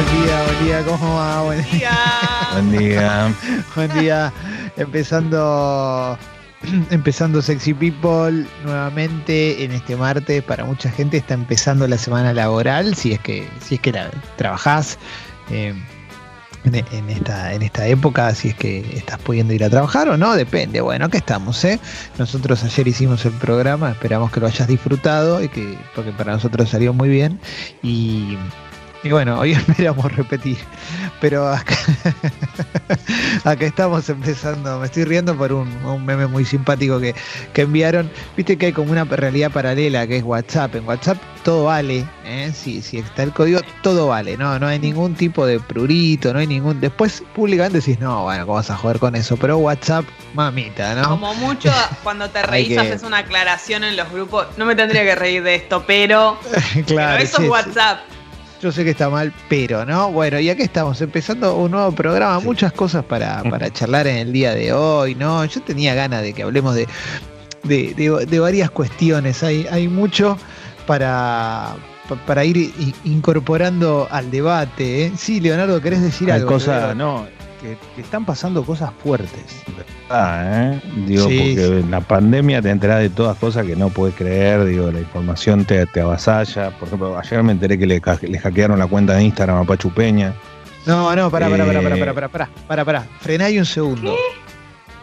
Buen día, buen día, ¿cómo va? Buen día. Buen día. Buen día. Empezando, empezando Sexy People nuevamente en este martes. Para mucha gente está empezando la semana laboral, si es que, si es que la, trabajás. eh, en, en esta, en esta época, si es que estás pudiendo ir a trabajar o no, depende. Bueno, acá estamos, ¿eh? Nosotros ayer hicimos el programa, esperamos que lo hayas disfrutado y que, porque para nosotros salió muy bien. Y, y bueno, hoy esperamos repetir. Pero acá, acá estamos empezando. Me estoy riendo por un, un meme muy simpático que, que enviaron. Viste que hay como una realidad paralela que es WhatsApp. En WhatsApp todo vale. ¿eh? Si, si está el código, todo vale. No, no hay ningún tipo de prurito, no hay ningún. Después públicamente decís, no, bueno, ¿cómo vas a joder con eso? Pero WhatsApp, mamita, ¿no? Como mucho cuando te reís que- haces una aclaración en los grupos. No me tendría que reír de esto, pero, claro. pero eso sí, es sí. Yo sé que está mal, pero no. Bueno, y acá estamos empezando un nuevo programa, muchas cosas para, para charlar en el día de hoy, ¿no? Yo tenía ganas de que hablemos de, de, de- de varias cuestiones. Hay, hay mucho para, pa- para ir incorporando al debate. ¿eh? Sí, Leonardo, ¿querés decir Hay algo? cosas, Leo? no, que, que están pasando cosas fuertes. ¿verdad, eh? Digo, Sí, porque sí. en la pandemia te enterás de todas cosas que no puedes creer, digo, la información te, te avasalla. Por ejemplo, ayer me enteré que le, hackearon la cuenta de Instagram a Pachu Peña. No, no, pará, pará, pará, pará, Eh, pará, pará, pará, pará, pará. Frená ahí un segundo.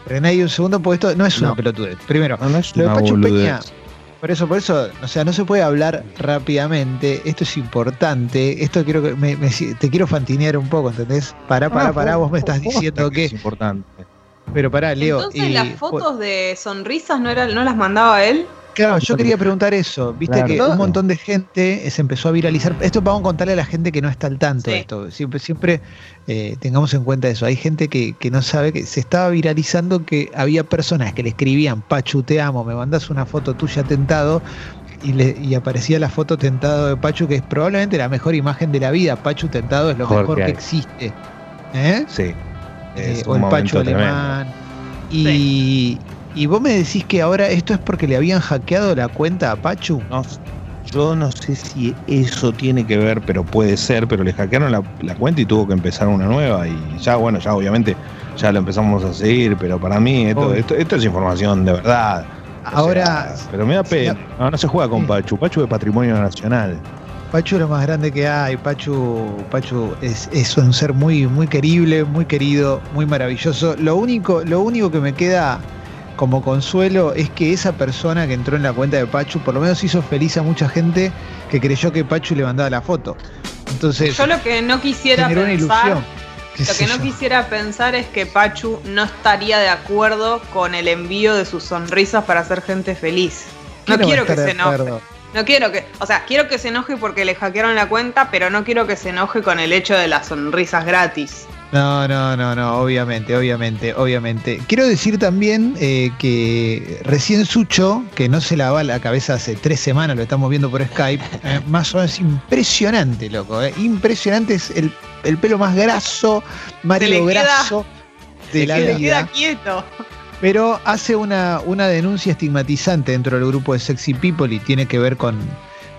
Frená ahí un segundo, porque esto no es una No. pelotudez. Primero, No, no es Lo de una Pachu boludez. Peña, por eso, por eso, o sea, no se puede hablar rápidamente. Esto es importante. Esto quiero que me- me- te quiero fantinear un poco, ¿entendés? Pará, pará, Ah, pará. Vos me estás diciendo que. es importante. Pero pará, Leo. Entonces y- las fotos de sonrisas no, era, no las mandaba él. Claro, yo quería preguntar eso. Viste Claro. que un montón de gente se empezó a viralizar. Esto vamos a contarle a la gente que no está al tanto de esto. Siempre, siempre eh, tengamos en cuenta eso. Hay gente que, que no sabe que se estaba viralizando que había personas que le escribían, Pachu, te amo, me mandas una foto tuya tentado. Y, le, y aparecía la foto tentado de Pachu, que es probablemente la mejor imagen de la vida. Pachu tentado es lo Mejor mejor que existe. ¿Eh? Sí. Eh, o el Pachu tremendo. alemán. Y, y vos me decís que ahora esto es porque le habían hackeado la cuenta a Pachu. No, yo no sé si eso tiene que ver, pero puede ser, pero le hackearon la, la cuenta y tuvo que empezar una nueva y ya, bueno, ya obviamente ya lo empezamos a seguir, pero para mí esto, esto, esto es información de verdad. O Ahora, sea, pero me da pena. No, no se juega con. Pachu, Pachu es patrimonio nacional. Pachu es lo más grande que hay. Pachu, Pachu es, es un ser muy, muy querible, muy querido, muy maravilloso. Lo único, lo único que me queda como consuelo es que esa persona que entró en la cuenta de Pachu, por lo menos hizo feliz a mucha gente que creyó que Pachu le mandaba la foto. Entonces, Yo lo que no quisiera pensar, lo que no yo. quisiera pensar es que Pachu no estaría de acuerdo con el envío de sus sonrisas para hacer gente feliz. No ¿Quién va a quiero que se enoje. acuerdo? No quiero que, o sea, quiero que se enoje porque le hackearon la cuenta, pero no quiero que se enoje con el hecho de las sonrisas gratis. No, no, no, no, obviamente, obviamente, obviamente. Quiero decir también eh, que recién Sucho, que no se lava la cabeza hace tres semanas, lo estamos viendo por Skype, eh, más o menos impresionante, loco, eh, impresionante, es el, el pelo más graso, Mario Graso de la vida. queda quieto. Pero hace una, una denuncia estigmatizante dentro del grupo de Sexy People y tiene que ver con.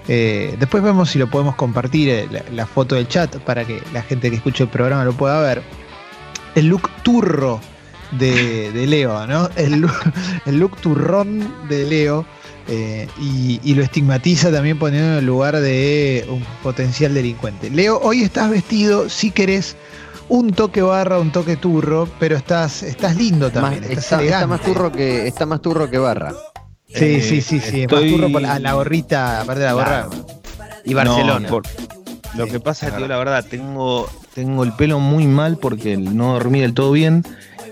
Eh, después vemos si lo podemos compartir, eh, la, la foto del chat, para que la gente que escuche el programa lo pueda ver. El look turro de, de Leo, ¿no? El look, el look turrón de Leo. eh, y, y lo estigmatiza también poniendo en el lugar de un potencial delincuente. Leo, hoy estás vestido, si querés, un toque barra, un toque turro, pero estás, estás lindo también, Más- estás está, elegante. está más turro que está más turro que barra. Sí, Eh, sí, sí, sí. estoy- Más turro por- a la gorrita, aparte de la gorra. Y Barcelona. No, por- lo que pasa, es tío, verdad. la verdad, tengo, tengo el pelo muy mal porque no dormí del todo bien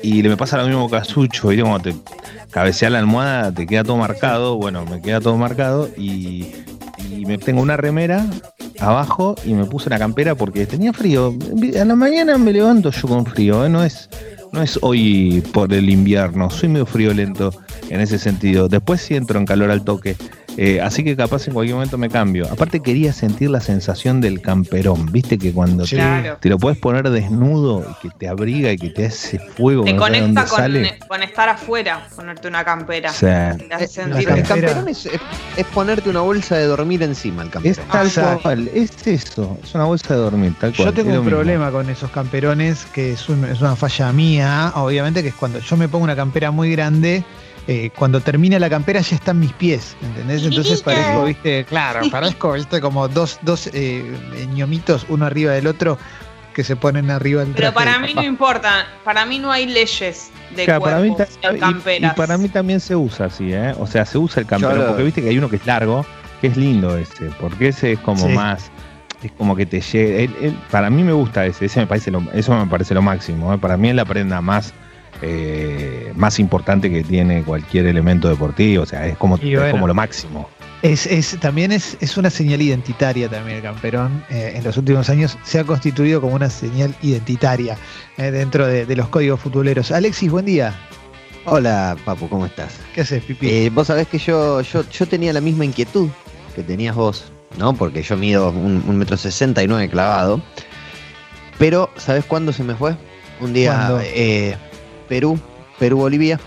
y le me pasa lo mismo que a Sucho, ¿viste? Cuando te cabeceas la almohada te queda todo marcado, bueno, me queda todo marcado y, y me tengo una remera abajo y me puse una campera porque tenía frío. A la mañana me levanto yo con frío, ¿eh? no es no es hoy por el invierno, soy medio friolento en ese sentido. Después sí entro en calor al toque. Eh, así que capaz en cualquier momento me cambio. Aparte quería sentir la sensación del camperón, viste que cuando te, Claro. te lo puedes poner desnudo y que te abriga y que te hace fuego. Te conecta con, sale. con estar afuera, ponerte una campera. O sea, Te hace Eh, sentir el campera. camperón es, es- es ponerte una bolsa de dormir encima, el es camperón. tal Exacto. cual, es eso, es una bolsa de dormir, tal cual. Yo tengo es un mismo. problema con esos camperones, que es, un- es una falla mía, obviamente, que es cuando yo me pongo una campera muy grande, eh, cuando termina la campera ya están mis pies, ¿entendés? Entonces parezco, viste, claro, parezco, viste, como dos, dos eh, ñomitos, uno arriba del otro, que se ponen arriba del Pero para mí no importa, para mí no hay leyes de Claro, para mí cuerpos ta- en y- camperas. y, para mí también se usa así, ¿eh? O sea, se usa el lo- porque viste que hay uno que es largo, que es lindo ese, porque ese es como Sí. más, es como que te llega. para mí me gusta ese, ese me parece lo, eso me parece lo máximo, ¿eh? Para mí es la prenda más eh, más importante que tiene cualquier elemento deportivo, o sea, es como, es como lo máximo. Es, es- también es, es una señal identitaria también el camperón. Eh, en los últimos años se ha constituido como una señal identitaria eh, dentro de, de los códigos futboleros. Alexis, buen día. Hola, Papu, ¿cómo estás? ¿Qué haces, Pipi? Eh, vos sabés que yo, yo, yo tenía la misma inquietud que tenías vos, ¿no? Porque yo mido un, un metro sesenta y nueve clavado. Pero, ¿sabés cuándo se me fue? Un día, eh, Perú, Perú-Bolivia,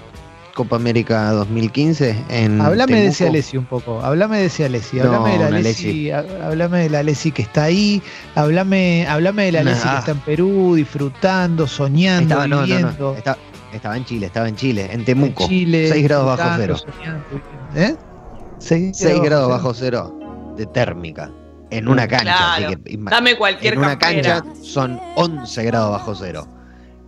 Copa América 2015 en Háblame de Temuco. ese Alessi un poco. Háblame de ese Alessi. No, Háblame del un Alessi. há- Háblame del Alessi que está ahí. Háblame, háblame del Alessi Nah. que está en Perú, disfrutando, soñando, Estaba, no, no, viviendo. no, estaba, estaba en Chile, estaba en Chile, en Temuco. en Chile. 6 grados bajo cero. soñando. ¿Eh? 6, 6 grados bajo cero de térmica. En una cancha. Claro. así que Dame cualquier en una campera. cancha son 11 grados bajo cero.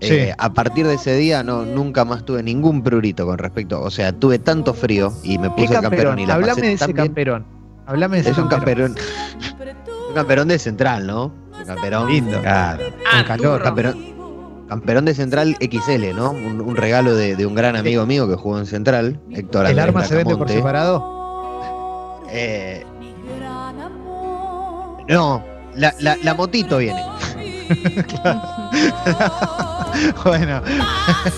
Sí. Eh, a partir de ese día no nunca más tuve ningún prurito con respecto, o sea, tuve tanto frío y me ¿Qué puse el camperón camperón? y la Háblame pasé de ese camperón. Háblame de ese Es un camperón. camperón, un camperón de central, ¿no? Un camperón Lindo. Claro. Ah, con calor. Camperón, camperón de central XL, ¿no? Un, un regalo de, de un gran amigo mío que jugó en central, Héctor ¿El Andrés arma se vende por separado? Eh, no, la, la, la motito viene. bueno.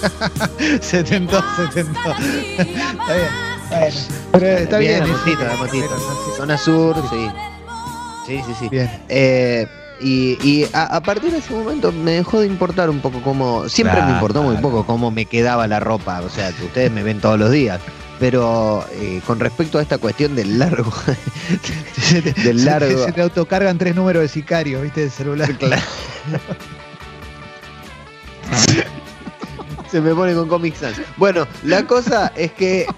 se tentó, se tentó. está bien. Bueno, pero está bien. la ese motito, la camperón, motito. sí. Zona sur, sí. Sí, sí, sí. Bien. Eh, y y a, a partir de ese momento me dejó de importar un poco cómo. Siempre me Claro. importó muy poco cómo me quedaba la ropa. O sea, que ustedes me ven todos los días. Pero eh, con respecto a esta cuestión del largo. Del se te- largo. se te autocargan tres números de sicarios, ¿viste? Del celular. Claro. Se me pone con Comic Sans. Bueno, la cosa es que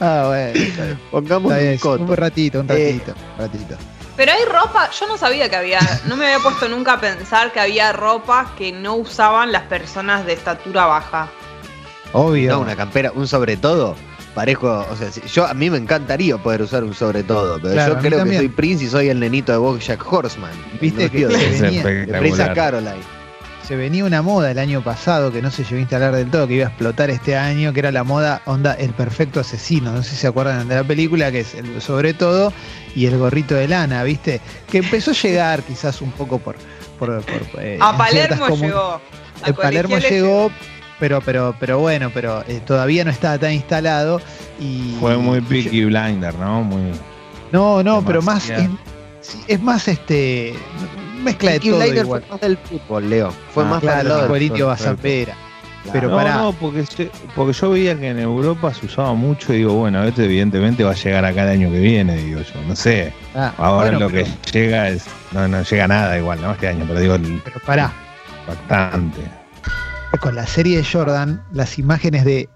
Ah, bueno. Pongamos un coto. Un ratito, un Eh, ratito. un ratito. Pero hay ropa, yo no sabía que había, no me había puesto nunca a pensar que había ropa que no usaban las personas de estatura baja. Obvio. No, una campera, un sobre todo. Parejo, o sea, si- yo a mí me encantaría poder usar un sobre todo, pero Claro, yo creo que soy Prince y soy el nenito de Bojack Horseman. Viste que se de, Es venía- de. Caroline. se venía una moda el año pasado que no se llegó a instalar del todo, que iba a explotar este año, que era la moda onda El Perfecto Asesino. No sé si se acuerdan de la película, que es el sobre todo y el gorrito de lana, ¿viste? Que empezó a llegar quizás un poco por. por, por, eh, A en Palermo llegó. a El Palermo llegó, pero, pero, pero bueno, pero eh, todavía no estaba tan instalado. Y, Fue muy Peaky Blinder, ¿no? Muy. No, no, pero más. Es, sí, es más este. Mezcla de todo igual. fue más del fútbol, Leo. Fue Ah, más para el Claro, del el indio fútbol. Bazampera. Pero no, pará. no, porque, se- porque yo veía que en Europa se usaba mucho y digo, bueno, esto evidentemente va a llegar acá el año que viene, digo yo. No sé. Ah, Ahora bueno, lo pero- que llega es. No, no llega nada igual, ¿no? Este año, pero digo, el Pero pará. impactante. Con la serie de Jordan, las imágenes de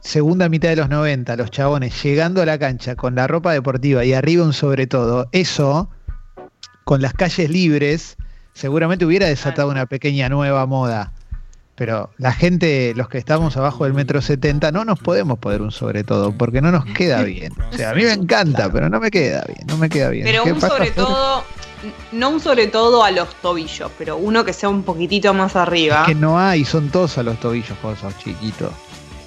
segunda mitad de los 90, los chabones llegando a la cancha con la ropa deportiva y arriba un sobre todo, eso, con las calles libres, seguramente hubiera desatado una pequeña nueva moda. Pero la gente, los que estamos abajo del metro 70, no nos podemos poner un sobre todo, porque no nos queda bien. O sea, a mí me encanta, pero no me queda bien, no me queda bien. Pero ¿Qué un sobre todo, no un sobre todo a los tobillos, pero uno que sea un poquitito más arriba. Es que no hay, son todos a los tobillos cuando sos chiquito.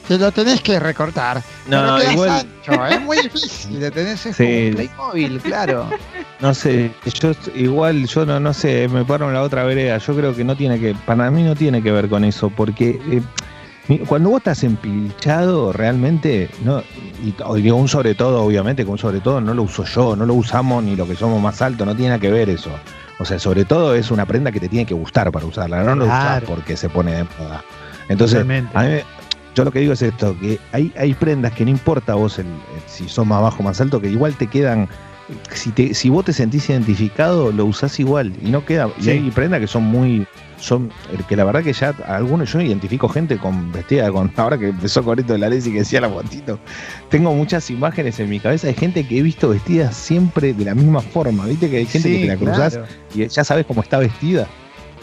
Te lo tenés que recortar. No, quedas igual- ancho, es muy difícil. Le tenés Sí. como un Playmobil, claro. No sé, yo igual, yo no, no sé, me paro en la otra vereda. Yo creo que no tiene que, para mí no tiene que ver con eso, porque eh, Cuando vos estás empilchado, realmente, no, y, y digo un sobre todo, obviamente, que un sobre todo no lo uso yo, no lo usamos ni lo que somos más altos, no tiene nada que ver eso. O sea, sobre todo es una prenda que te tiene que gustar para usarla, no lo Claro. porque se pone de moda. Entonces, Totalmente. a mí yo lo que digo es esto, que hay, hay prendas que no importa vos el, el- si sos más bajo o más alto, que igual te quedan, si, te, si vos te sentís identificado, lo usás igual y no queda. Y hay prendas que son muy, son, que la verdad que ya algunos, yo identifico gente con vestida con, ahora que empezó con esto de la ley y que decía la fotito, tengo muchas imágenes en mi cabeza de gente que he visto vestida siempre de la misma forma, viste que hay gente Sí, que te la cruzás claro. y ya sabes cómo está vestida.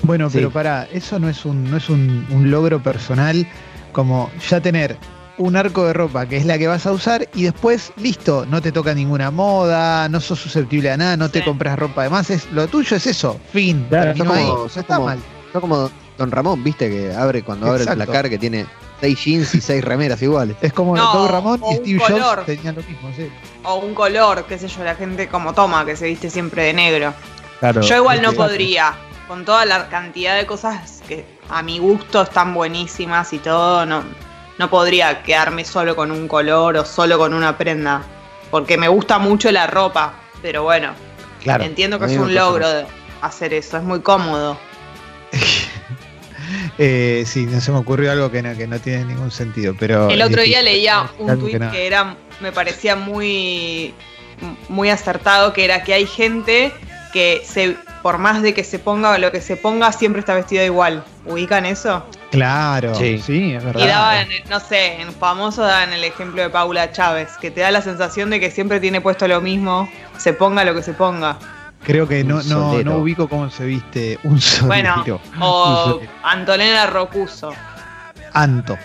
Bueno, Sí. pero para, eso no es un, no es un, un logro personal como ya tener un arco de ropa que es la que vas a usar y después, listo, no te toca ninguna moda, no sos susceptible a nada, no te Sí. compras ropa de más, es, lo tuyo es eso, fin, Claro, ahí, no está como- mal. No como Don Ramón, viste, que abre cuando abre Exacto. el placar que tiene seis jeans y seis remeras iguales. Es como No, Doug Ramón y Steve color. Jobs tenían lo mismo, sí. O un color, qué sé yo, la gente como toma, que se viste siempre de negro. Claro, Yo igual no podría, con toda la cantidad de cosas que a mi gusto están buenísimas y todo, no, no podría quedarme solo con un color o solo con una prenda. Porque me gusta mucho la ropa, pero bueno, Claro. entiendo que es un logro de hacer eso, es muy cómodo. Eh, sí, no se me ocurrió algo que no, que no tiene ningún sentido, pero... El otro día leía un que tuit no. que era, me parecía muy, muy acertado, que era que hay gente que se, por más de que se ponga lo que se ponga, siempre está vestida igual. ¿Ubican eso? Claro, Sí. sí, es verdad. Y daban, no sé, en famoso daban el ejemplo de Paula Chávez, que te da la sensación de que siempre tiene puesto lo mismo, se ponga lo que se ponga. Creo que no, no, no ubico cómo se viste un Bueno, solero. O Un solero. Antonella Rocuso. Anto.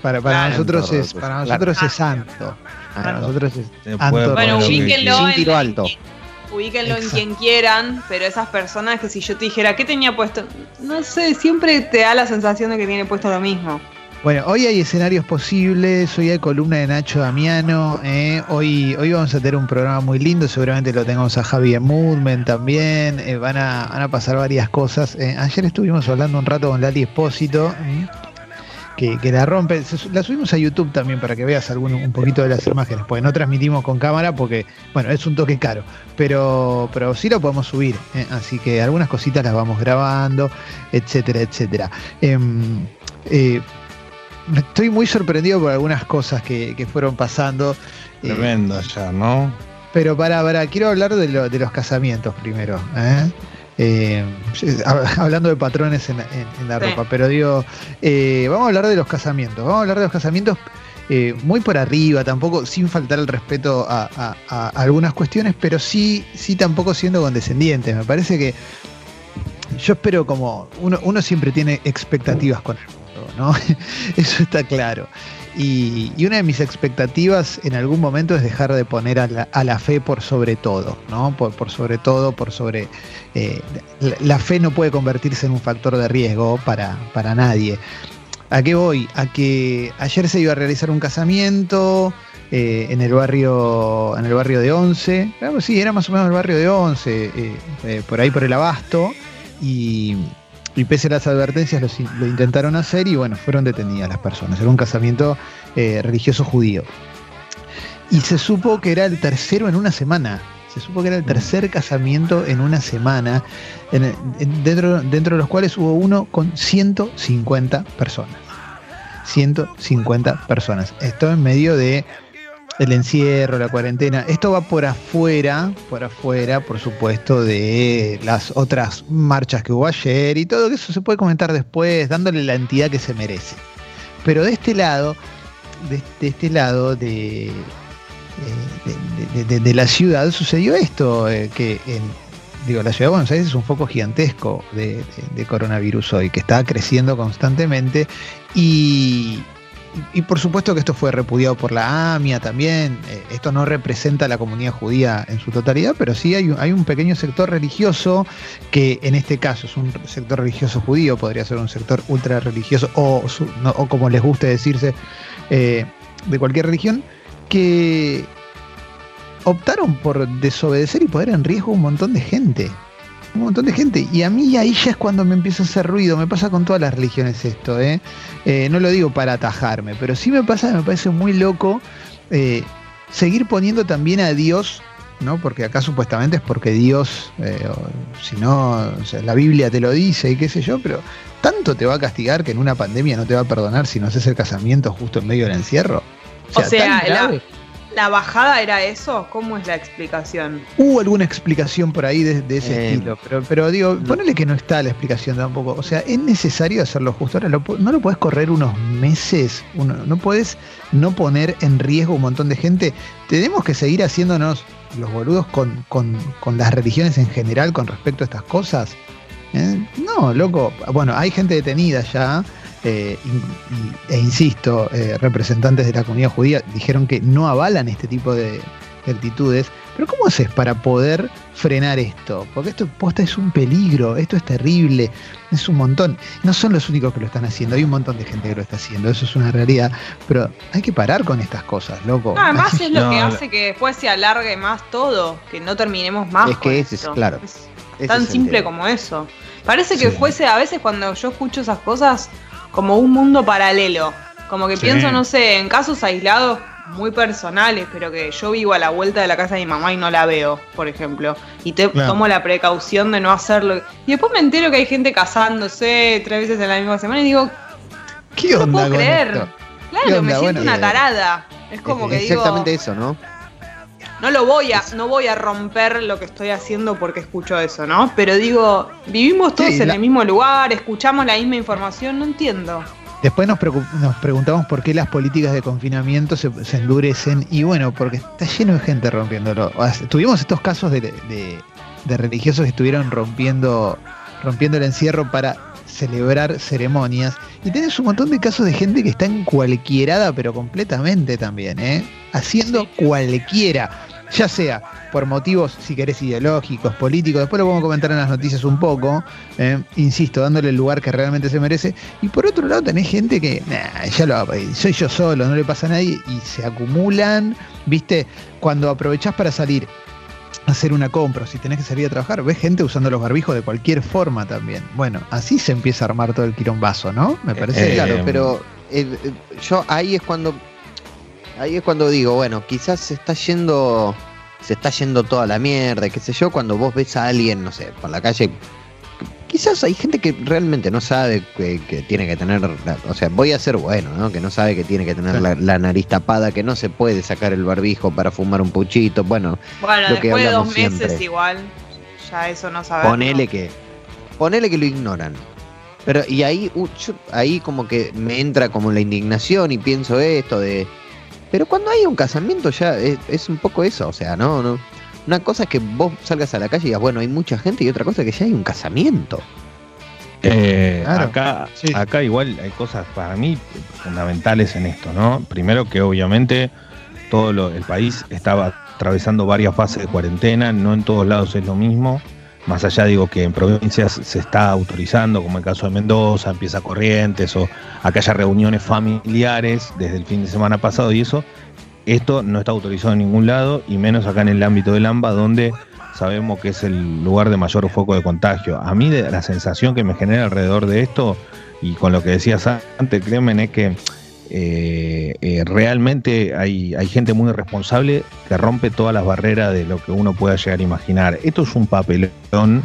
Para, para Claro. nosotros Anto, es, para claro. nosotros es Anto. Para Ah, nosotros es Anto. Bueno, ubíquenlo Sin en, tiro alto. ubíquenlo en quien quieran, pero esas personas que si yo te dijera, ¿qué tenía puesto? No sé, siempre te da la sensación de que tiene puesto lo mismo. Bueno, hoy hay escenarios posibles, hoy hay columna de Nacho Damiano, eh, hoy, hoy vamos a tener un programa muy lindo, seguramente lo tengamos a Javier Moodman también, eh, van, a, van a pasar varias cosas. eh, ayer estuvimos hablando un rato con Lali Espósito, que, que la rompe, la subimos a YouTube también para que veas algún, un poquito de las imágenes, porque no transmitimos con cámara porque, bueno, es un toque caro, pero, pero sí lo podemos subir, así que algunas cositas las vamos grabando, etcétera, etcétera. Estoy muy sorprendido por algunas cosas que, que fueron pasando. eh, Tremendo ya, ¿no? pero para, para, quiero hablar de, lo- de los casamientos primero. ¿eh? Eh, hab- hablando de patrones en, la- en- en la Sí. ropa, pero digo, eh, vamos a hablar de los casamientos. Vamos a hablar de los casamientos eh, muy por arriba, tampoco sin faltar el respeto a, a- a algunas cuestiones, pero sí, sí tampoco siendo condescendientes. Me parece que yo espero como uno, uno siempre tiene expectativas con el mundo, Eso está claro. Y, una de mis expectativas en algún momento es dejar de poner a la, fe por sobre todo, ¿no? Por, por sobre todo, por sobre... eh, la, fe no puede convertirse en un factor de riesgo para, para nadie. ¿A qué voy? A que ayer se iba a realizar un casamiento eh, en el barrio en el barrio de Once. Ah, pues sí, era más o menos el barrio de Once, eh, eh, por ahí por el Abasto. Y, y pese a las advertencias los lo intentaron hacer y bueno, fueron detenidas las personas. Era un casamiento eh, religioso judío. Y se supo que era el tercero en una semana. Se supo que era el tercer casamiento en una semana, en- en- dentro, dentro de los cuales hubo uno con 150 personas. 150 personas. Esto en medio de el encierro, la cuarentena. Esto va por afuera, por afuera, por supuesto, de las otras marchas que hubo ayer y todo eso se puede comentar después, dándole la entidad que se merece. Pero de este lado, de, este lado de, de, la ciudad sucedió esto, eh, que en, digo, la ciudad de Buenos Aires es un foco gigantesco de coronavirus hoy, que está creciendo constantemente y, y por supuesto que esto fue repudiado por la AMIA también. eh, esto no representa a la comunidad judía en su totalidad, pero sí hay hay un pequeño sector religioso que en este caso es un sector religioso judío, podría ser un sector ultra religioso o, su- no- o como les guste decirse, eh, de cualquier religión, que optaron por desobedecer y poner en riesgo un montón de gente. Un montón de gente. Y a mí ahí ya es cuando me empieza a hacer ruido. Me pasa con todas las religiones esto, ¿eh? Eh, no lo digo para atajarme, pero sí me pasa, me parece muy loco eh, seguir poniendo también a Dios, ¿no? Porque acá supuestamente es porque Dios, si no, la Biblia te lo dice y qué sé yo, pero tanto te va a castigar que en una pandemia no te va a perdonar si no haces el casamiento justo en medio del encierro. O sea, ¿La bajada era eso? ¿Cómo es la explicación? Hubo alguna explicación por ahí de, ese eh, estilo, pero, pero digo, ponele que no está la explicación tampoco. O sea, es necesario hacerlo justo. Ahora, no lo puedes correr unos meses, no puedes no poner en riesgo un montón de gente. Tenemos que seguir haciéndonos los boludos con, las religiones en general con respecto a estas cosas. ¿Eh? No, loco. Bueno, hay gente detenida ya. Eh, e insisto, eh, representantes de la comunidad judía dijeron que no avalan este tipo de, actitudes. Pero ¿cómo haces para poder frenar esto? Porque esto posta es un peligro, esto es terrible, es un montón. No son los únicos que lo están haciendo, hay un montón de gente que lo está haciendo, eso es una realidad. Pero hay que parar con estas cosas, loco. además es lo que hace que después se alargue más todo, que no terminemos más. Es que ese es, claro. tan simple como eso. Parece que fuese, a veces cuando yo escucho esas cosas, como un mundo paralelo. Como que pienso, no sé, en casos aislados muy personales, pero que yo vivo a la vuelta de la casa de mi mamá y no la veo, por ejemplo. Y te tomo la precaución de no hacerlo. Y después me entero que hay gente casándose tres veces en la misma semana y digo, ¿qué no onda? puedo creer. Claro, me siento una tarada. Es como que digo. Exactamente eso, ¿no? No lo voy a, no voy a romper lo que estoy haciendo porque escucho eso, ¿no? Pero digo, vivimos todos en el mismo lugar, escuchamos la misma información, no entiendo. Después nos, preguntamos por qué las políticas de confinamiento se, endurecen y bueno, porque está lleno de gente rompiéndolo. Tuvimos estos casos de, religiosos que estuvieron rompiendo, rompiendo el encierro para celebrar ceremonias. Y tenés un montón de casos de gente que está en cualquierada, pero completamente también, ¿eh? Haciendo cualquiera ya sea por motivos, si querés, ideológicos, políticos, después lo vamos a comentar en las noticias un poco, eh, insisto, dándole el lugar que realmente se merece, y por otro lado tenés gente que, ya lo soy yo solo, no le pasa a nadie, y se acumulan, viste, cuando aprovechás para salir hacer una compra, si tenés que salir a trabajar, ves gente usando los barbijos de cualquier forma también. Bueno, así se empieza a armar todo el quirombazo, ¿no? Me parece. Eh, claro, pero eh, yo ahí es cuando ahí es cuando digo, bueno, quizás se está yendo, se está yendo toda la mierda, qué sé yo, cuando vos ves a alguien, no sé, por la calle, quizás hay gente que realmente no sabe que, tiene que tener, o sea, voy a ser bueno, ¿no? Que no sabe que tiene que tener la, nariz tapada, que no se puede sacar el barbijo para fumar un puchito, bueno. Bueno, después de dos meses igual, ya eso no sabemos. Ponele que, ponele que lo ignoran. Pero, y ahí, ahí como que me entra como la indignación y pienso esto de pero cuando hay un casamiento ya es, un poco eso, o sea, no, no. Una cosa es que vos salgas a la calle y digas, bueno, hay mucha gente, y otra cosa es que ya hay un casamiento. Eh, acá, acá igual hay cosas para mí fundamentales en esto, ¿no? Primero que obviamente todo el país estaba atravesando varias fases de cuarentena, no en todos lados es lo mismo. Más allá digo que en provincias se está autorizando, como el caso de Mendoza, empieza Corrientes, o acá haya reuniones familiares desde el fin de semana pasado y eso, esto no está autorizado en ningún lado, y menos acá en el ámbito del AMBA, donde sabemos que es el lugar de mayor foco de contagio. A mí la sensación que me genera alrededor de esto, y con lo que decías antes, Clemen, es que eh, eh, realmente hay, hay, gente muy responsable que rompe todas las barreras de lo que uno pueda llegar a imaginar. Esto es un papelón,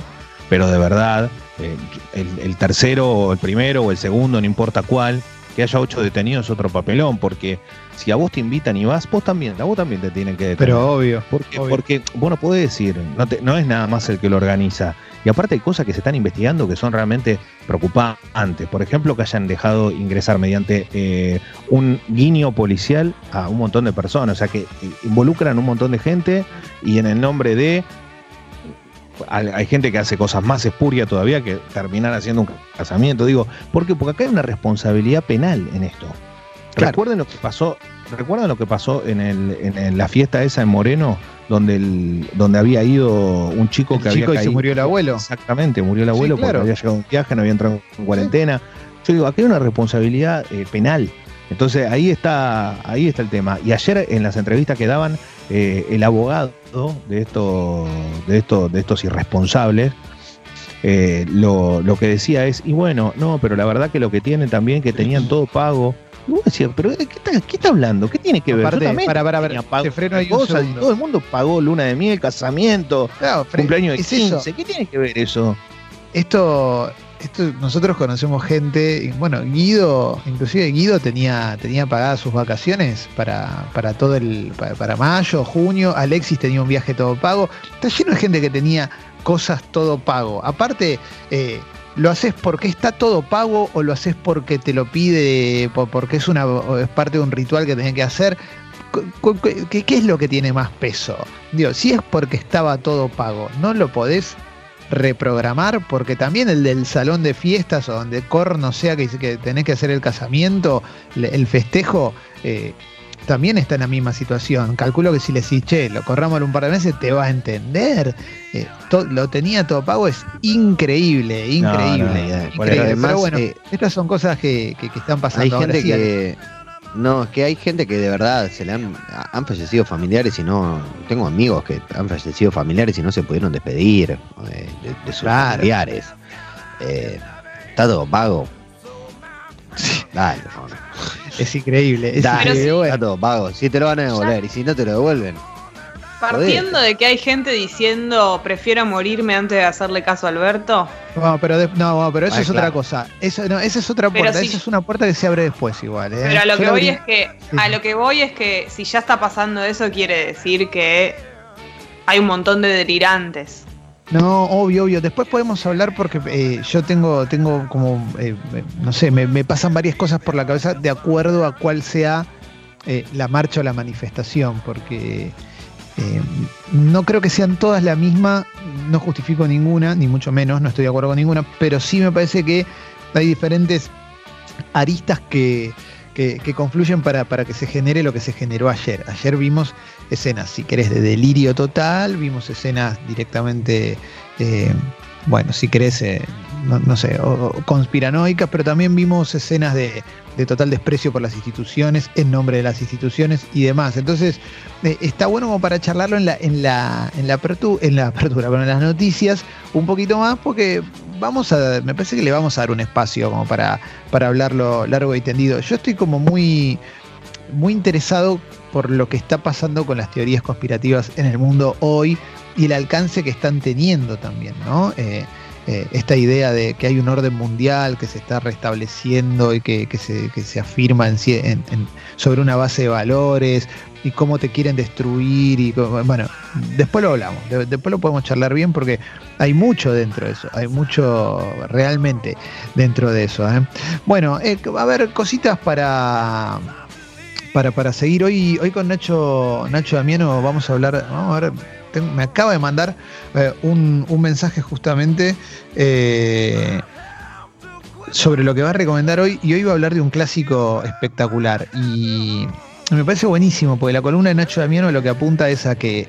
pero de verdad, eh, el, tercero o el primero o el segundo, no importa cuál, que haya ocho detenidos es otro papelón, porque si a vos te invitan y vas, vos también, a vos también te tienen que detener. Pero obvio. Porque, porque bueno, puede decir, no, no es nada más el que lo organiza. Y aparte hay cosas que se están investigando que son realmente preocupantes. Por ejemplo, que hayan dejado ingresar mediante eh, un guiño policial a un montón de personas. O sea, que eh, involucran un montón de gente y en el nombre de... Hay gente que hace cosas más espurias todavía que terminar haciendo un casamiento. Digo, ¿por qué? Porque acá hay una responsabilidad penal en esto. Recuerden lo que pasó, recuerden lo que pasó en, el, en la fiesta esa en Moreno, donde, el, donde había ido un chico que había y se murió el abuelo. Exactamente, murió el abuelo porque había llegado un viaje, no había entrado en cuarentena. Yo digo, aquí hay una responsabilidad eh, penal. Entonces ahí está, ahí está el tema. Y ayer en las entrevistas que daban, eh, el abogado de estos, de estos, de estos irresponsables eh, lo, lo que decía es, y bueno, no, pero la verdad que lo que tiene también, que tenían todo pago. Decías, pero ¿de ¿qué está, qué está hablando? ¿Qué tiene que ver? Yo Aparte, también para, para, para, te freno ahí un cosas, segundo. todo el mundo pagó luna de miel, casamiento, Claro, cumpleaños de es eso. 15. ¿Qué tiene que ver eso? esto, esto nosotros conocemos gente, y bueno, Guido, inclusive Guido tenía, tenía pagadas sus vacaciones para, para todo el, para, para mayo, junio, Alexis tenía un viaje todo pago, está lleno de gente que tenía cosas todo pago. Aparte, eh, ¿lo haces porque está todo pago o lo haces porque te lo pide, po- porque es una es parte de un ritual que tenés que hacer? ¿Qué, es lo que tiene más peso? Digo, si es porque estaba todo pago, no lo podés reprogramar, porque también el del salón de fiestas o donde corno sea que, que tenés que hacer el casamiento, el festejo, eh, también está en la misma situación. Calculo que si le decís, che, lo corramos en un par de meses, te va a entender. Eh, to- lo tenía todo pago, es increíble, increíble. no, no, increíble. por Pero, eso, además, bueno, eh, estas son cosas que, que- que están pasando Hay ahora. gente Sí, Ale. que. No, es que hay gente que de verdad se le han, han fallecido familiares y no. Tengo amigos que han fallecido familiares y no se pudieron despedir eh, de, de sus Claro. familiares. Está todo pago. Dale, no, no. Es increíble. Es Dale, increíble. Bueno, está todo pago. Si te lo van a devolver y si no te lo devuelven. Partiendo de que hay gente diciendo prefiero morirme antes de hacerle caso a Alberto. No, pero, de- no, pero eso Ah, es otra cosa. Eso, no, esa es otra Pero puerta. si- Esa es una puerta que se abre después igual. ¿eh? Pero a lo Yo que voy abrí- es que Sí. a lo que voy es que si ya está pasando eso quiere decir que hay un montón de delirantes. No, obvio, obvio. Después podemos hablar porque eh, yo tengo, tengo como, eh, eh, no sé, me, pasan varias cosas por la cabeza de acuerdo a cuál sea la marcha o la manifestación, porque no creo que sean todas la misma, no justifico ninguna, ni mucho menos, no estoy de acuerdo con ninguna, pero sí me parece que hay diferentes aristas que, que, que confluyen para, para que se genere lo que se generó ayer. Ayer vimos escenas, si querés, de delirio total, vimos escenas directamente, eh, bueno, si querés, eh, no, no sé, o- conspiranoicas, pero también vimos escenas de, de total desprecio por las instituciones, en nombre de las instituciones y demás. Entonces, eh, está bueno como para charlarlo en la, en la, en la, apertu- en la apertura, pero en las noticias un poquito más, porque vamos a, me parece que le vamos a dar un espacio como para, para hablarlo largo y tendido. Yo estoy como muy, muy interesado por lo que está pasando con las teorías conspirativas en el mundo hoy y el alcance que están teniendo también, ¿no? Eh, eh, esta idea de que hay un orden mundial que se está restableciendo y que, que se, que se afirma sobre una base de valores y cómo te quieren destruir y bueno, después lo hablamos, de- después lo podemos charlar bien porque hay mucho dentro de eso, hay mucho realmente dentro de eso. ¿eh? Bueno, eh, a ver, cositas para, para, para seguir. Hoy, hoy con Nacho, Nacho Damiano vamos a hablar, vamos a ver, me acaba de mandar eh, un, un mensaje justamente eh, sobre lo que va a recomendar hoy y hoy va a hablar de un clásico espectacular y me parece buenísimo porque la columna de Nacho Damiano lo que apunta es a que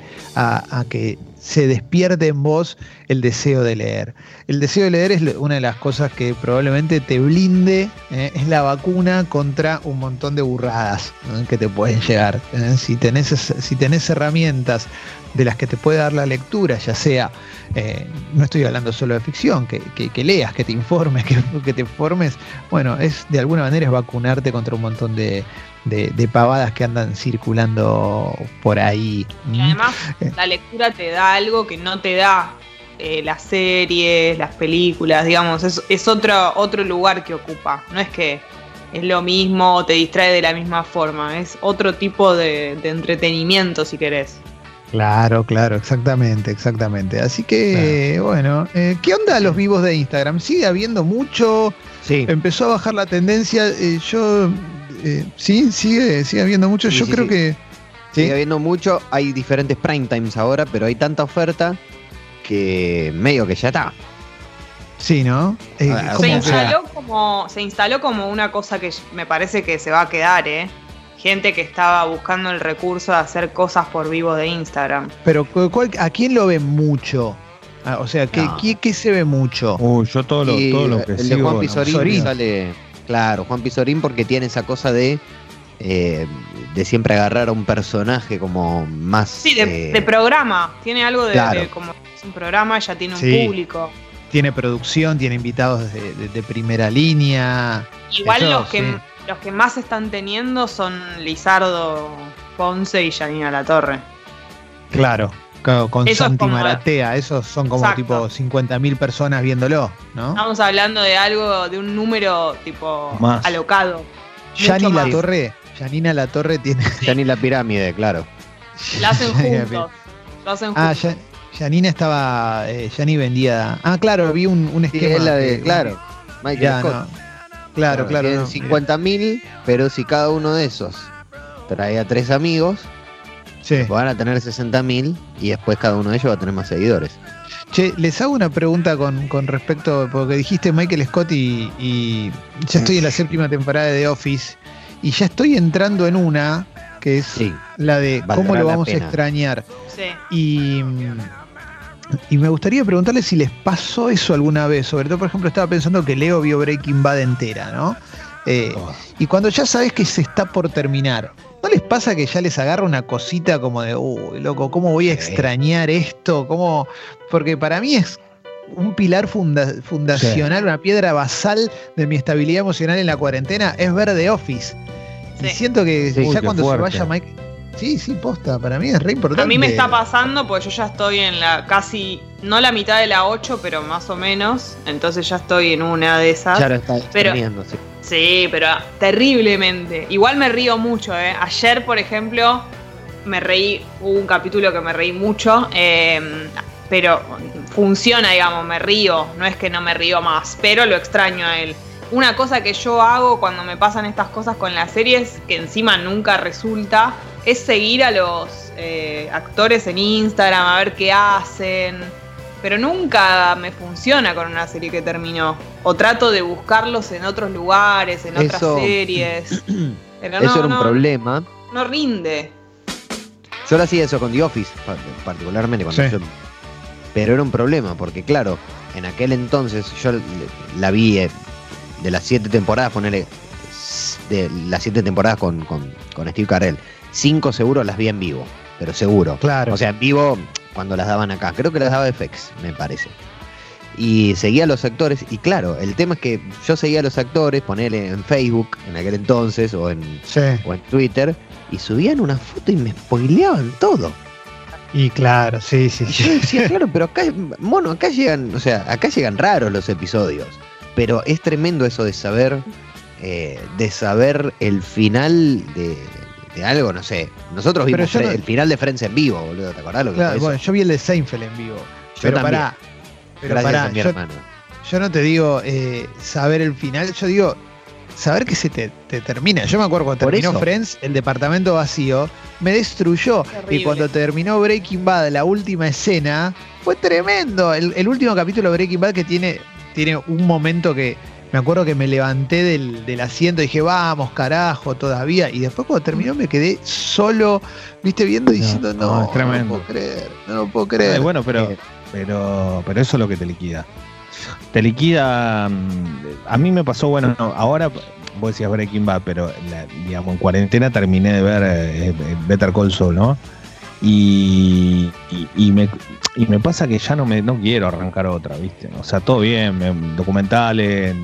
se despierte en vos el deseo de leer. El deseo de leer es una de las cosas que probablemente te blinde, ¿eh? es la vacuna contra un montón de burradas que te pueden llegar. ¿eh? Si, tenés, si tenés herramientas de las que te puede dar la lectura, ya sea, eh, no estoy hablando solo de ficción, que, que- que leas, que te informes, que, que te formes, bueno, es de alguna manera es vacunarte contra un montón de, de- de pavadas que andan circulando por ahí. Y ¿Mm? además Eh. la lectura te da algo que no te da eh, las series, las películas, digamos, es, es otro, otro lugar que ocupa. No es que es lo mismo o te distrae de la misma forma, es otro tipo de, de entretenimiento si querés. Claro, claro, exactamente, exactamente. Así que, bueno, eh, ¿qué onda los vivos de Instagram? ¿Sigue habiendo mucho? Sí. Empezó a bajar la tendencia. eh, yo, eh, sí, sigue, sigue habiendo mucho. Sí, yo sí, creo sí. que. Sigue ¿sí? habiendo mucho, hay diferentes prime times ahora, pero hay tanta oferta que medio que ya está. Sí, ¿no? Eh, Ah, ¿cómo Se ¿Cómo que- instaló, como, se instaló como una cosa que me parece que se va a quedar, ¿eh? Gente que estaba buscando el recurso de hacer cosas por vivo de Instagram. pero cu- cuál- ¿a quién lo ve mucho? Ah, o sea, ¿qué, No. qué- qué se ve mucho? Uy, yo todo lo, todo lo que el de. Juan Pizorín Pizorín. sale. Claro, Juan Pizorín porque tiene esa cosa de. eh, de siempre agarrar a un personaje como más. Sí, de, eh, de programa. Tiene algo de, claro. de como es un programa, ya tiene un Sí. público. tiene producción, tiene invitados de, de- de primera línea. Igual Eso, los que sí. Los que más están teniendo son Lizardo Ponce y Janina La Torre. Claro, con Eso es Santi como- Maratea, esos son como Exacto. tipo 50.000 personas viéndolo, ¿no? Estamos hablando de algo, de un número tipo Más. alocado. Yani La. Torre, Janina La Torre tiene. Ya ni la pirámide, claro. La hacen Janina juntos. Hacen Ah, ya, Janina estaba. Eh, Yani vendía. Ah, claro, vi un, un Sí, esquema. es la de, claro. Michael Ya, Scott. no. Claro, claro. Tienen no. 50 mil, pero si cada uno de esos trae a tres amigos, Sí. van a tener 60 mil y después cada uno de ellos va a tener más seguidores. Che, les hago una pregunta con, con respecto, porque dijiste Michael Scott y, y ya estoy en la séptima temporada de The Office y ya estoy entrando en una que es Sí. la de Valdrá cómo lo vamos a extrañar. Sí. Y, y me gustaría preguntarles si les pasó eso alguna vez. Sobre todo, por ejemplo, estaba pensando que Leo vio Breaking Bad entera, ¿no? Eh, Oh. y cuando ya sabes que se está por terminar, ¿no les pasa que ya les agarra una cosita como de, uy, loco, ¿cómo voy a Sí. extrañar esto? ¿Cómo? Porque para mí es un pilar funda- fundacional, una piedra basal de mi estabilidad emocional en la cuarentena, es ver The Office. Y siento que Sí. ya cuando fuerte. se vaya Mike... Sí, sí, posta, para mí es re importante. A mí me está pasando porque yo ya estoy en la casi, no la mitad de la 8, pero más o menos. Entonces ya estoy en una de esas. Ya lo está Pero- sí. Sí, pero terriblemente. Igual me río mucho, ¿eh? Ayer, por ejemplo, me reí, hubo un capítulo que me reí mucho, eh, pero funciona, digamos, me río, no es que no me río más, pero lo extraño a él. Una cosa que yo hago cuando me pasan estas cosas con las series, que encima nunca resulta, es seguir a los eh, actores en Instagram, a ver qué hacen. Pero nunca me funciona con una serie que terminó. O trato de buscarlos en otros lugares, en otras Eso- series. Pero Eso era un no, problema. no rinde. Yo lo hacía eso con The Office, pa- particularmente cuando Sí. yo- Pero era un problema, porque claro, en aquel entonces yo la vi eh, de las siete temporadas, ponerle de las siete temporadas con, con, con Steve Carell. Cinco seguro las vi en vivo, pero seguro. Claro. O sea, en vivo cuando las daban acá. Creo que las daba FX, me parece. Y seguía a los actores. Y claro, el tema es que yo seguía a los actores, ponerle en Facebook en aquel entonces o en, Sí. o en Twitter. Y subían una foto y me spoileaban todo. Y claro, sí, sí. Y yo decía, claro, pero acá, mono, acá llegan, o sea, acá llegan raros los episodios. Pero es tremendo eso de saber, eh, de saber el final de, de algo, no sé. Nosotros vimos yo no- el final de Friends en vivo, boludo, ¿te acordás lo que Claro, fue eso? bueno, yo vi el de Seinfeld en vivo. Pero también. pará. Pero Gracias pará, a mi yo, hermano. yo no te digo eh, saber el final, yo digo saber que se te, te termina. Yo me acuerdo cuando Por terminó eso. Friends, el departamento vacío, me destruyó. Terrible. Y cuando terminó Breaking Bad, la última escena, fue tremendo. El, el último capítulo de Breaking Bad que tiene, tiene un momento que me acuerdo que me levanté del, del asiento y dije, vamos, carajo, todavía. Y después cuando terminó me quedé solo, viste, viendo y diciendo, no, no, es no, tremendo. lo puedo creer, no lo puedo creer. Ay, bueno, pero, Eh, pero, pero eso es lo que te liquida. Te liquida. mm, A mí me pasó, bueno, no, ahora vos decías Breaking Bad, pero la- digamos, en cuarentena terminé de ver eh, eh, Better Call Saul, ¿no? Y, y, y me, y me pasa que ya no me no quiero arrancar otra, ¿viste? O sea, todo bien, me- documentales,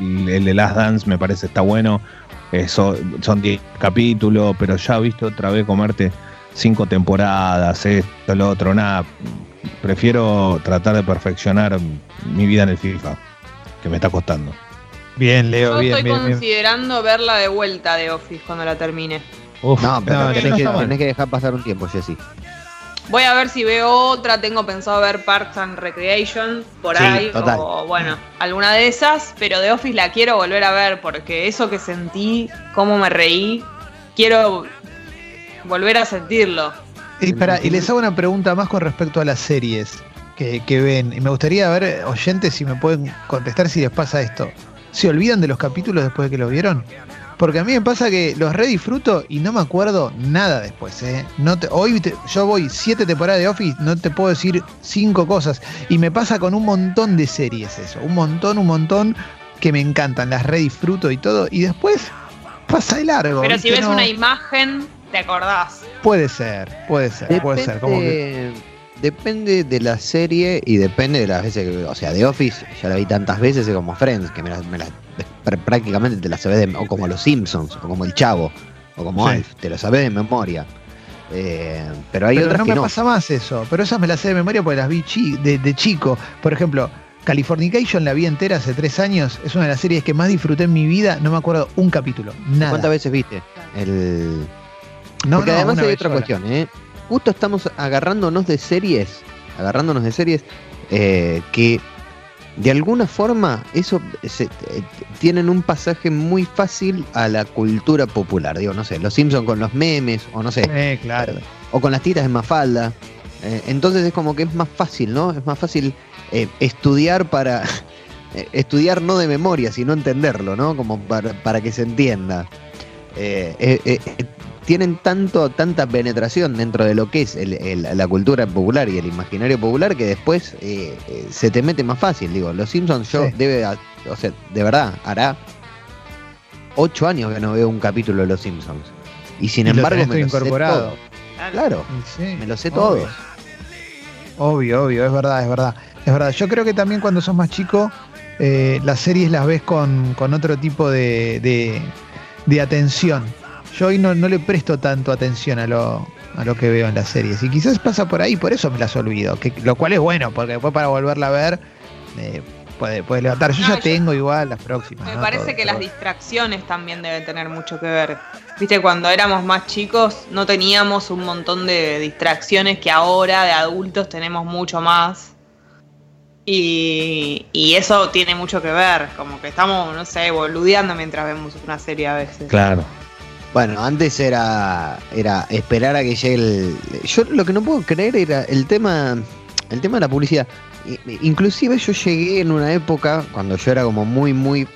el, el de Last Dance me parece está bueno, eso, son 10 capítulos, pero ya, ¿viste? Otra vez comerte cinco temporadas, esto, lo otro, nada. Prefiero tratar de perfeccionar mi vida en el FIFA, que me está costando. Bien, Leo, Yo bien, estoy bien, bien. considerando verla de vuelta de Office cuando la termine. Uf, No, pero No, tenés, no que, tenés que dejar pasar un tiempo, Jessy. Voy a ver si veo otra, tengo pensado ver Parks and Recreation por Sí, ahí, total. o bueno, alguna de esas, pero de Office la quiero volver a ver porque eso que sentí, cómo me reí, quiero volver a sentirlo. Y, pará, y les hago una pregunta más con respecto a las series que, que ven. Y me gustaría ver, oyentes, si me pueden contestar si les pasa esto. ¿Se olvidan de los capítulos después de que los vieron? Porque a mí me pasa que los redisfruto y no me acuerdo nada después. ¿eh? No te- hoy te- yo voy siete temporadas de Office, no te puedo decir cinco cosas. Y me pasa con un montón de series eso. Un montón, un montón que me encantan. Las redisfruto y todo. Y después pasa de largo. Pero si ves No- una imagen, te acordás. Puede ser, puede ser, puede ser. Como que, depende de la serie y depende de las veces que, o sea, The Office ya la vi tantas veces como Friends, que me la, me la- prácticamente te la sabes de, o como Los Simpsons, o como El Chavo, o como Sí. Alf, te lo sabes de memoria. Eh, pero hay pero otras no que me no. pasa más eso. Pero esas me las sé de memoria porque las vi chi- de, de chico. Por ejemplo, Californication la vi entera hace tres años. Es una de las series que más disfruté en mi vida. No me acuerdo un capítulo. Nada. ¿Cuántas veces viste? El... No, Porque no, además hay otra sola. cuestión, ¿eh? Justo estamos agarrándonos de series, agarrándonos de series eh, que de alguna forma eso se- eh, tienen un pasaje muy fácil a la cultura popular. Digo, no sé, los Simpsons con los memes, o no sé, Eh, claro. o con las tiras de Mafalda. Eh, entonces es como que es más fácil, ¿no? Es más fácil eh, estudiar para. estudiar no de memoria, sino entenderlo, ¿no? Como para, para que se entienda. Tienen tanto, tanta penetración dentro de lo que es el- el- la cultura popular y el imaginario popular que después eh, eh, se te mete más fácil. Digo, los Simpsons yo Sí. debe, o sea, de verdad, hará ocho años que no veo un capítulo de los Simpsons. Y sin Y embargo me lo sé incorporado. todo. Claro, sí, me lo sé obvio. todo. Obvio, obvio, es verdad, es verdad. Es verdad. Yo creo que también cuando sos más chico, eh, las series las ves con, con otro tipo de, de- de atención. Yo hoy no, no le presto tanto atención a lo, a lo que veo en las series. Y quizás pasa por ahí, por eso me las olvido. Que, lo cual es bueno, porque después para volverla a ver, eh, puede, puede levantar. Yo No, ya yo- tengo igual las próximas. Me ¿no? parece Todo, que las distracciones también deben tener mucho que ver. Viste, cuando éramos más chicos no teníamos un montón de distracciones que ahora de adultos tenemos mucho más. Y, y eso tiene mucho que ver, como que estamos, no sé, boludeando mientras vemos una serie a veces. Claro. Bueno, antes era, era esperar a que llegue el. Yo lo que no puedo creer era el tema, el tema de la publicidad. Inclusive yo llegué en una época cuando yo era como muy, muy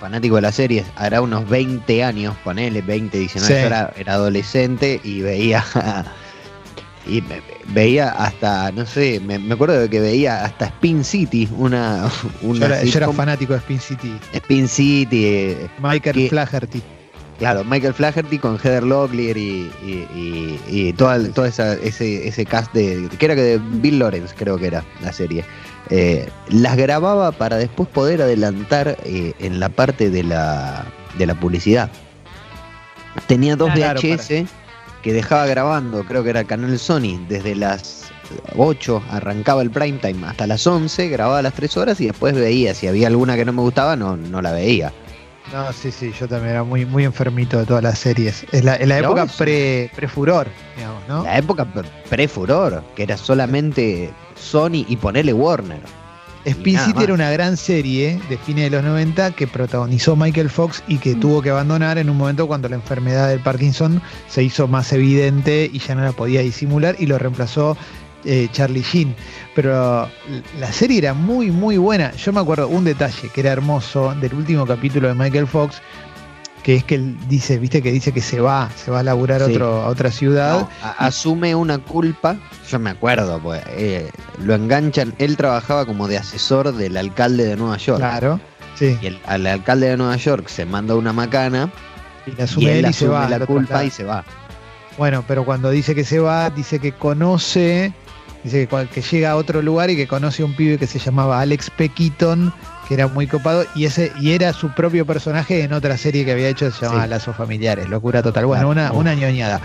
fanático de las series, hará unos 20 años, ponele 20, 19, Sí. yo era, era adolescente y veía y me- veía hasta, no sé, me, me acuerdo de que veía hasta Spin City, una, una Yo era, yo era sitcom. fanático de Spin City. Spin City, eh, Michael Que- Flaherty. Claro, Michael Flaherty con Heather Locklear y, y, y- y toda, el- toda esa- ese, ese cast de. que era que de Bill Lawrence, creo que era la serie. Eh, las grababa para después poder adelantar eh, en la parte de la, de la publicidad. Tenía dos Claro, VHS que dejaba grabando, creo que era Canal Sony, desde las 8 arrancaba el prime time hasta las 11, grababa las 3 horas y después veía. Si había alguna que no me gustaba, no, no la veía. No, sí, sí, yo también era muy, muy enfermito de todas las series. Es la, en la época pre, pre-furor, digamos, ¿no? La época pre- pre-furor, que era solamente Sony y ponerle Warner. Spin nada City más. era una gran serie de fines de los 90 que protagonizó Michael Fox y que tuvo que abandonar en un momento cuando la enfermedad del Parkinson se hizo más evidente y ya no la podía disimular y lo reemplazó eh, Charlie Sheen. Pero la serie era muy, muy buena. Yo me acuerdo un detalle que era hermoso del último capítulo de Michael Fox, que es que él dice, viste que dice que se va, se va a laburar Sí. otro, a otra ciudad. No, a- asume una culpa, yo me acuerdo, pues eh, lo enganchan, él trabajaba como de asesor del alcalde de Nueva York. Claro, sí. Y el, al alcalde de Nueva York se manda una macana Y la y asume él él y se asume va. al la culpa y se va. Bueno, pero cuando dice que se va, dice que conoce, dice que, llega a otro lugar y que conoce a un pibe que se llamaba Alex P. Keaton, que era muy copado, y ese y era su propio personaje en otra serie que había hecho, se llamaba Sí. Lazos Familiares, locura total. Bueno, una, una ñoñada.